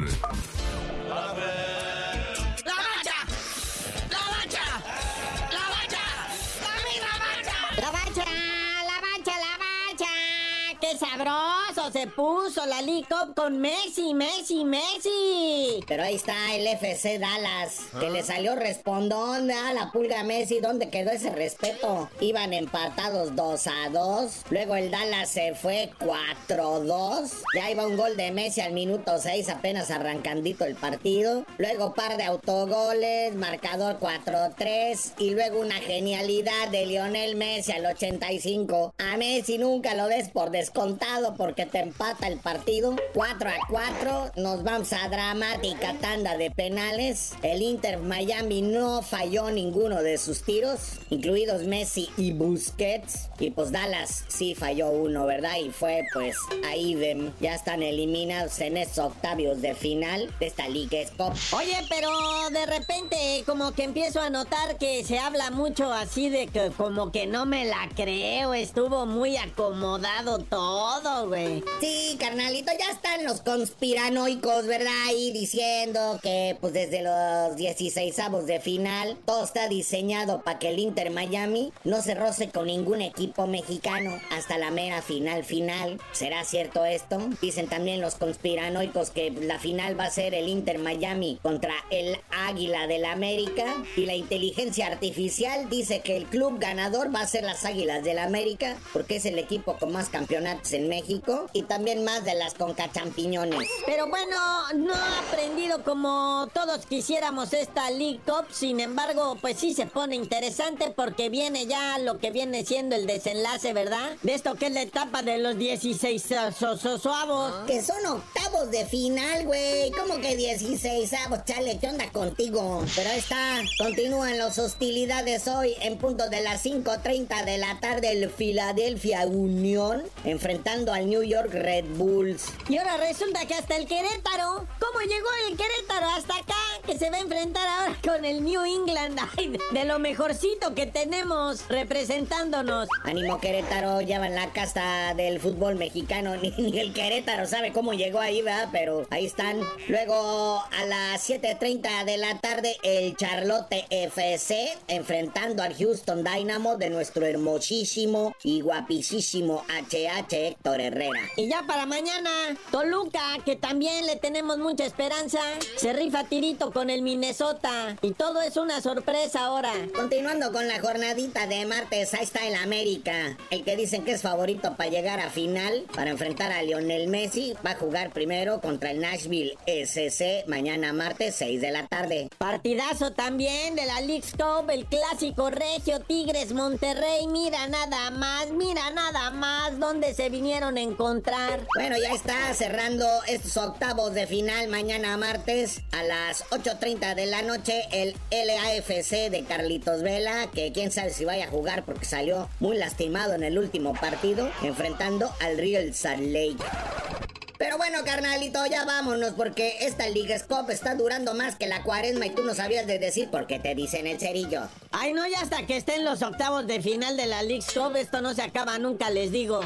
Red. Sabroso se puso la League con Messi, Messi, Messi. Pero ahí está el FC Dallas, que le salió respondón a la pulga Messi. ¿Dónde quedó ese respeto? Iban empatados 2 a 2. Luego el Dallas se fue 4-2. Ya iba un gol de Messi al minuto 6, apenas arrancandito el partido. Luego par de autogoles, marcador 4-3. Y luego una genialidad de Lionel Messi al 85. A Messi nunca lo des por descontado porque te empata el partido. 4 a 4. Nos vamos a dramática tanda de penales. El Inter Miami no falló ninguno de sus tiros, incluidos Messi y Busquets. Y pues Dallas sí falló uno, ¿verdad? Y fue pues ahí de, ya están eliminados en esos octavios de final de esta Liga Cup. Oye, pero de repente como que empiezo a notar que se habla mucho así de que como que no me la creo, estuvo muy acomodado todo güey. Sí, carnalito, ya están los conspiranoicos, ¿verdad? Ahí diciendo que, pues desde los 16 avos de final, todo está diseñado para que el Inter Miami no se roce con ningún equipo mexicano hasta la mera final final. ¿Será cierto esto? Dicen también los conspiranoicos que la final va a ser el Inter Miami contra el Águila del América y la inteligencia artificial dice que el club ganador va a ser las Águilas del América porque es el equipo con más campeonatos en México y también más de las concachampiñones. Pero bueno, no ha aprendido como todos quisiéramos esta League Cup, sin embargo, pues sí se pone interesante porque viene ya lo que viene siendo el desenlace, ¿verdad? De esto que es la etapa de los 16 avos. Que son octavos de final, güey. ¿Cómo que 16 avos? Chale, ¿qué onda contigo? Pero ahí está, continúan las hostilidades hoy en punto de las 5.30 de la tarde el Philadelphia Unión enfrentando al New York Red Bulls. Y ahora resulta que hasta el Querétaro, ¿cómo llegó el Querétaro hasta acá? Que se va a enfrentar ahora con el New England. de lo mejorcito que tenemos representándonos. Ánimo Querétaro, ya va en la casa del fútbol mexicano. Ni, el Querétaro sabe cómo llegó ahí, ¿verdad? Pero ahí están. Luego a las 7.30 de la tarde, el Charlotte FC enfrentando al Houston Dynamo de nuestro hermosísimo y guapísimo HH Héctor. Herrera. Y ya para mañana, Toluca, que también le tenemos mucha esperanza, se rifa tirito con el Minnesota. Y todo es una sorpresa ahora. Continuando con la jornadita de martes, ahí está el América. El que dicen que es favorito para llegar a final, para enfrentar a Lionel Messi, va a jugar primero contra el Nashville SC mañana martes 6 de la tarde. Partidazo también de la League Cup, el clásico regio Tigres Monterrey. Mira nada más, mira nada más dónde se vinieron encontrar. Bueno, ya está cerrando estos octavos de final mañana martes a las 8.30 de la noche el LAFC de Carlitos Vela, que quién sabe si vaya a jugar porque salió muy lastimado en el último partido, enfrentando al Real Salt Lake. Pero bueno, carnalito, ya vámonos porque esta Liga Scope está durando más que la cuaresma y tú no sabías de decir por qué te dicen el cerillo. Ay, no, ya hasta que estén los octavos de final de la League Scope, esto no se acaba nunca, les digo.